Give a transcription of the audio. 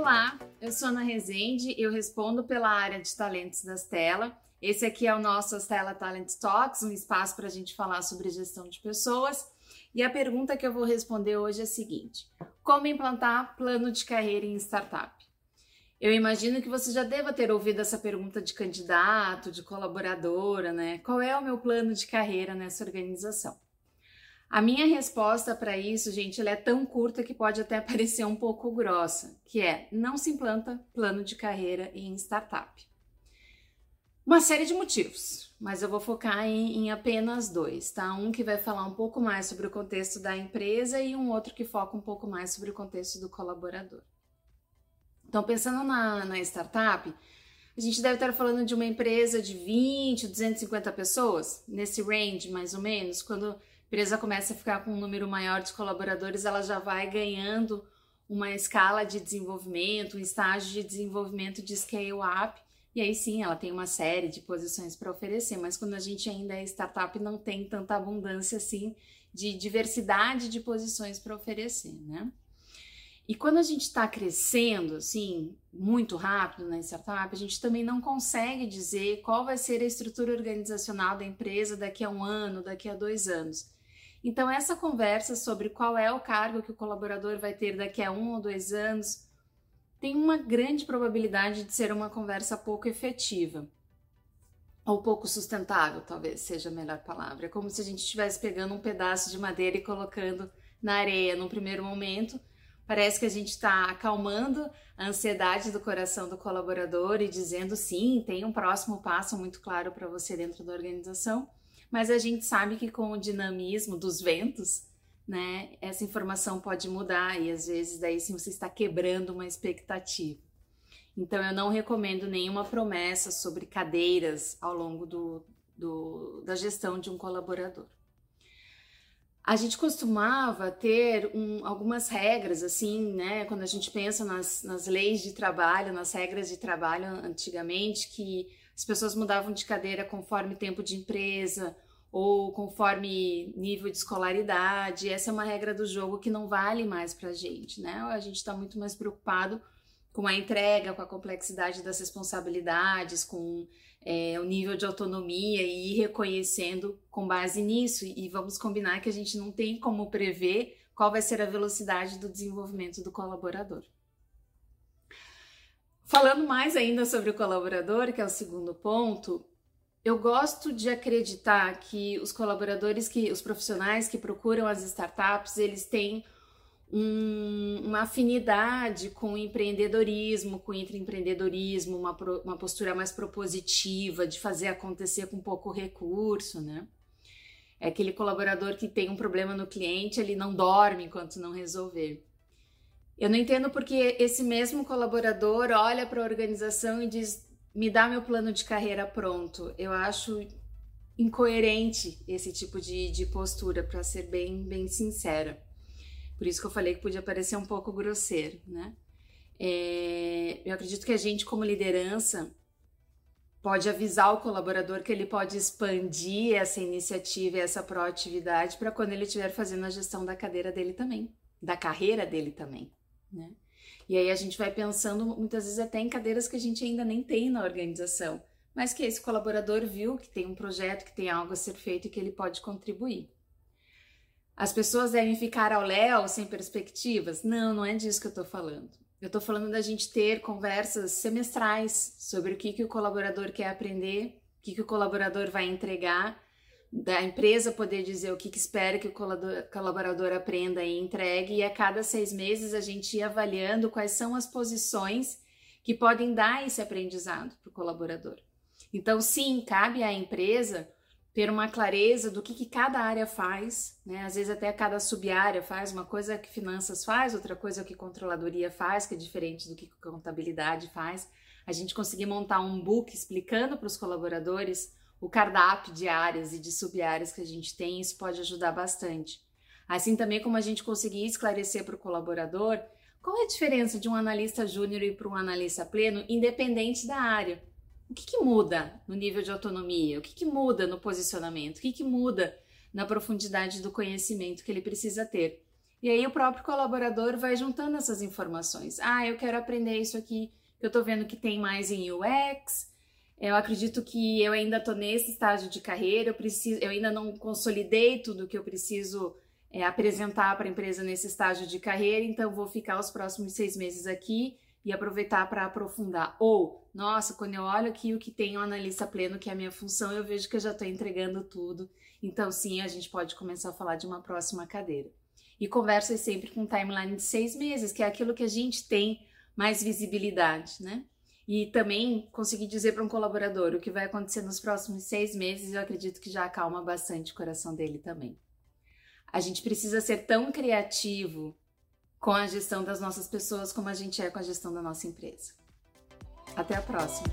Olá, eu sou Ana Rezende, eu respondo pela área de talentos da Stella. Esse aqui é o nosso Stella Talent Talks, um espaço para a gente falar sobre gestão de pessoas. E a pergunta que eu vou responder hoje é a seguinte: Como implantar plano de carreira em startup? Eu imagino que você já deva ter ouvido essa pergunta de candidato, de colaboradora, né? Qual é o meu plano de carreira nessa organização? A minha resposta para isso, gente, ela é tão curta que pode até parecer um pouco grossa, que é não se implanta plano de carreira em startup. Uma série de motivos, mas eu vou focar em, em, apenas dois, tá? Um que vai falar um pouco mais sobre o contexto da empresa e um outro que foca um pouco mais sobre o contexto do colaborador. Então, pensando na, na startup, a gente deve estar falando de uma empresa de 20, 250 pessoas, nesse range mais ou menos. Quando empresa começa a ficar com um número maior de colaboradores, ela já vai ganhando uma escala de desenvolvimento, um estágio de desenvolvimento de scale-up. E aí sim, ela tem uma série de posições para oferecer, mas quando a gente ainda é startup, não tem tanta abundância assim de diversidade de posições para oferecer, né? E quando a gente está crescendo, assim, muito rápido na startup, a gente também não consegue dizer qual vai ser a estrutura organizacional da empresa daqui a um ano, daqui a dois anos. Então, essa conversa sobre qual é o cargo que o colaborador vai ter daqui a um ou dois anos tem uma grande probabilidade de ser uma conversa pouco efetiva. Ou pouco sustentável, talvez seja a melhor palavra. É como se a gente estivesse pegando um pedaço de madeira e colocando na areia num primeiro momento Parece que a gente está acalmando a ansiedade do coração do colaborador e dizendo sim, tem um próximo passo muito claro para você dentro da organização, mas a gente sabe que com o dinamismo dos ventos, né, essa informação pode mudar e às vezes daí sim você está quebrando uma expectativa. Então eu não recomendo nenhuma promessa sobre cadeiras ao longo do, do da gestão de um colaborador a gente costumava ter um, algumas regras, assim, né? Quando a gente pensa nas, nas leis de trabalho, nas regras de trabalho antigamente, que as pessoas mudavam de cadeira conforme tempo de empresa ou conforme nível de escolaridade. Essa é uma regra do jogo que não vale mais para a gente, né? A gente está muito mais preocupado com a entrega, com a complexidade das responsabilidades, com é, o nível de autonomia e ir reconhecendo com base nisso. E vamos combinar que a gente não tem como prever qual vai ser a velocidade do desenvolvimento do colaborador. Falando mais ainda sobre o colaborador, que é o segundo ponto, eu gosto de acreditar que os colaboradores, que os profissionais que procuram as startups, eles têm um, uma afinidade com o empreendedorismo, com o empreendedorismo, uma, uma postura mais propositiva, de fazer acontecer com pouco recurso, né? É aquele colaborador que tem um problema no cliente, ele não dorme enquanto não resolver. Eu não entendo porque esse mesmo colaborador olha para a organização e diz: me dá meu plano de carreira pronto. Eu acho incoerente esse tipo de, de postura, para ser bem, bem sincera. Por isso que eu falei que podia parecer um pouco grosseiro, né? É, eu acredito que a gente, como liderança, pode avisar o colaborador que ele pode expandir essa iniciativa e essa proatividade para quando ele estiver fazendo a gestão da cadeira dele também, da carreira dele também, né? E aí a gente vai pensando muitas vezes até em cadeiras que a gente ainda nem tem na organização, mas que esse colaborador viu que tem um projeto, que tem algo a ser feito e que ele pode contribuir. As pessoas devem ficar ao léu sem perspectivas? Não, não é disso que eu estou falando. Eu estou falando da gente ter conversas semestrais sobre o que, que o colaborador quer aprender, o que, que o colaborador vai entregar, da empresa poder dizer o que, que espera que o colaborador aprenda e entregue, e a cada seis meses a gente ir avaliando quais são as posições que podem dar esse aprendizado para o colaborador. Então, sim, cabe à empresa ter uma clareza do que, que cada área faz, né? Às vezes até cada sub-área faz uma coisa que finanças faz, outra coisa que controladoria faz, que é diferente do que contabilidade faz. A gente conseguir montar um book explicando para os colaboradores o cardápio de áreas e de sub-áreas que a gente tem, isso pode ajudar bastante. Assim também como a gente conseguir esclarecer para o colaborador qual é a diferença de um analista júnior e para um analista pleno, independente da área. O que, que muda no nível de autonomia? O que, que muda no posicionamento? O que, que muda na profundidade do conhecimento que ele precisa ter? E aí o próprio colaborador vai juntando essas informações. Ah, eu quero aprender isso aqui, eu estou vendo que tem mais em UX. Eu acredito que eu ainda estou nesse estágio de carreira, eu preciso, eu ainda não consolidei tudo que eu preciso é, apresentar para a empresa nesse estágio de carreira, então vou ficar os próximos seis meses aqui e aproveitar para aprofundar. Ou, nossa, quando eu olho aqui o que tem o analista pleno, que é a minha função, eu vejo que eu já estou entregando tudo. Então, sim, a gente pode começar a falar de uma próxima cadeira e conversa sempre com um timeline de seis meses, que é aquilo que a gente tem mais visibilidade, né? E também conseguir dizer para um colaborador o que vai acontecer nos próximos seis meses, eu acredito que já acalma bastante o coração dele também. A gente precisa ser tão criativo com a gestão das nossas pessoas como a gente é com a gestão da nossa empresa. Até a próxima!